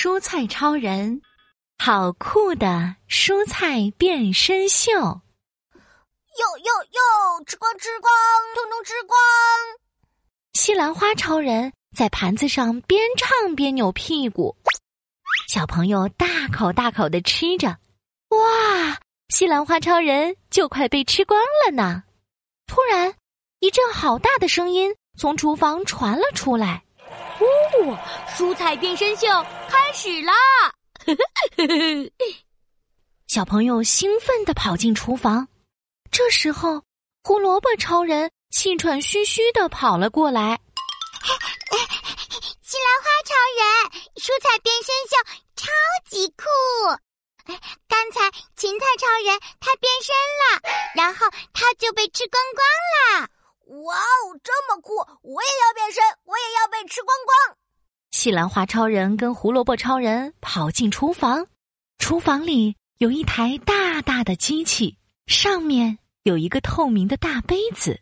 蔬菜超人，好酷的蔬菜变身秀！哟哟哟，吃光吃光，通通吃光！西兰花超人在盘子上边唱边扭屁股，小朋友大口大口的吃着。哇，西兰花超人就快被吃光了呢！突然，一阵好大的声音从厨房传了出来。哦！蔬菜变身秀开始啦！小朋友兴奋地跑进厨房。这时候，胡萝卜超人气喘吁吁地跑了过来。西兰花超人，蔬菜变身秀超级酷！刚才芹菜超人他变身了，然后他就被吃光光了。哇哦，这么酷！我也要变身，我也要被吃光光。西兰花超人跟胡萝卜超人跑进厨房，厨房里有一台大大的机器，上面有一个透明的大杯子。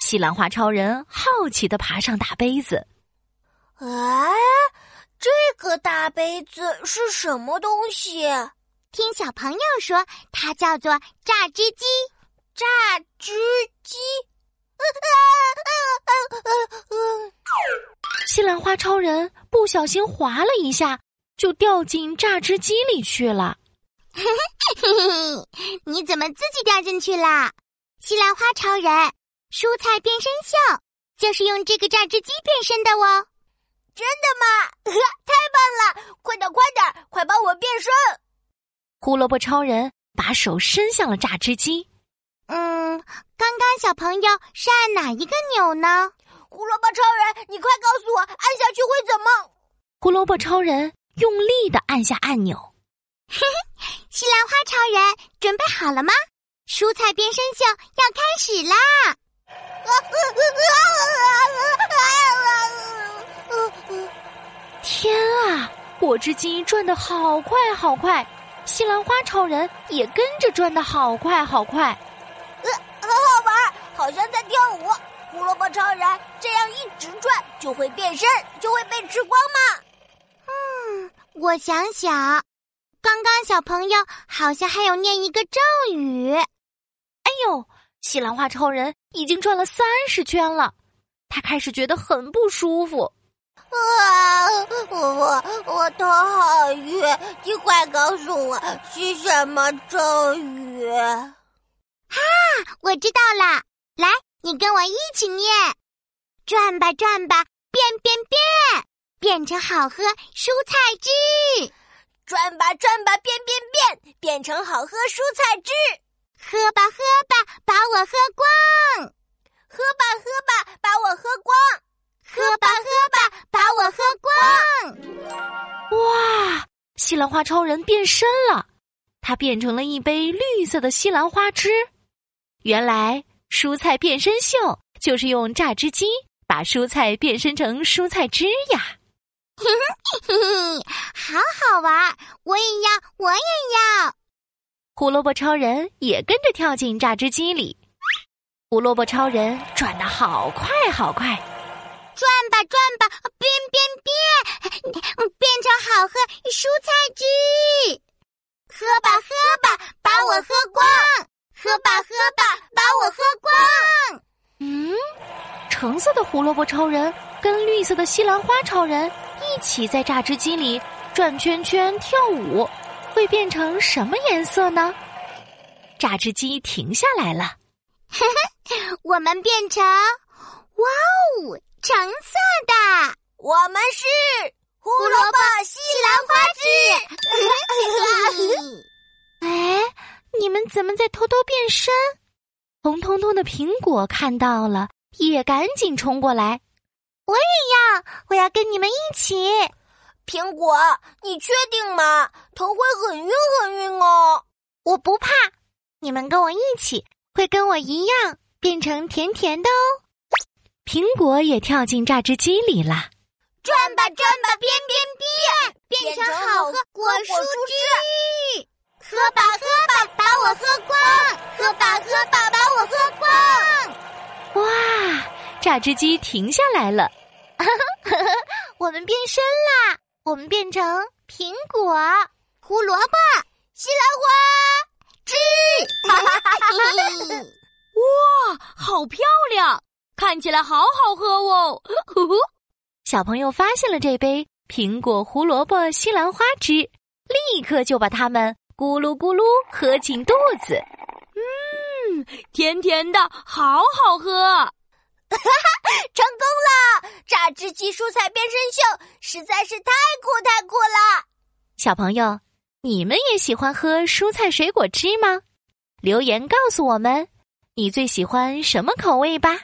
西兰花超人好奇的爬上大杯子，哎，这个大杯子是什么东西？听小朋友说，它叫做榨汁机。榨汁机。西兰花超人不小心滑了一下，就掉进榨汁机里去了。你怎么自己掉进去了？西兰花超人，蔬菜变身秀就是用这个榨汁机变身的哦。真的吗？太棒了！快点，快点，快帮我变身！胡萝卜超人把手伸向了榨汁机。嗯，刚刚小朋友是按哪一个钮呢？胡萝卜超人，你快告诉我，按下去会怎么？胡萝卜超人用力的按下按钮。嘿嘿，西兰花超人准备好了吗？蔬菜变身秀要开始啦！天啊，果汁机转的好快好快，西兰花超人也跟着转的好快好快。很好像在跳舞。胡萝卜超人这样一直转，就会变身，就会被吃光吗？嗯，我想想，刚刚小朋友好像还有念一个咒语。哎呦，西兰花超人已经转了三十圈了，他开始觉得很不舒服。啊，我我头好晕，你快告诉我是什么咒语？啊，我知道了，来，你跟我一起念：转吧转吧，变变变，变成好喝蔬菜汁；转吧转吧，变变变，变成好喝蔬菜汁；喝吧喝吧，把我喝光；喝吧喝吧，把我喝光；喝吧喝吧，把我喝光。哇，西兰花超人变身了，他变成了一杯绿色的西兰花汁。原来蔬菜变身秀就是用榨汁机把蔬菜变身成蔬菜汁呀！好好玩，我也要，我也要。胡萝卜超人也跟着跳进榨汁机里。胡萝卜超人转的好快好快，转吧转吧，变变变，变成好喝蔬菜汁。喝吧喝吧，把我喝光。喝吧喝吧，把我喝光！嗯，橙色的胡萝卜超人跟绿色的西兰花超人一起在榨汁机里转圈圈跳舞，会变成什么颜色呢？榨汁机停下来了，我们变成哇哦，橙色的，我们是胡萝卜西兰花汁。哎。你们怎么在偷偷变身？红彤彤的苹果看到了，也赶紧冲过来。我也要，我要跟你们一起。苹果，你确定吗？头会很晕很晕哦。我不怕，你们跟我一起，会跟我一样变成甜甜的哦。苹果也跳进榨汁机里了。转吧转吧，变变变，变成好喝果蔬汁。喝吧喝吧，把我喝光！喝吧喝吧，榨汁机停下来了，我们变身啦！我们变成苹果、胡萝卜、西兰花汁。哇，好漂亮，看起来好好喝哦！呼呼，小朋友发现了这杯苹果、胡萝卜、西兰花汁，立刻就把它们咕噜咕噜喝进肚子。嗯，甜甜的，好好喝！哈哈，成功了！榨汁机蔬菜变身秀实在是太酷太酷了！小朋友，你们也喜欢喝蔬菜水果汁吗？留言告诉我们，你最喜欢什么口味吧。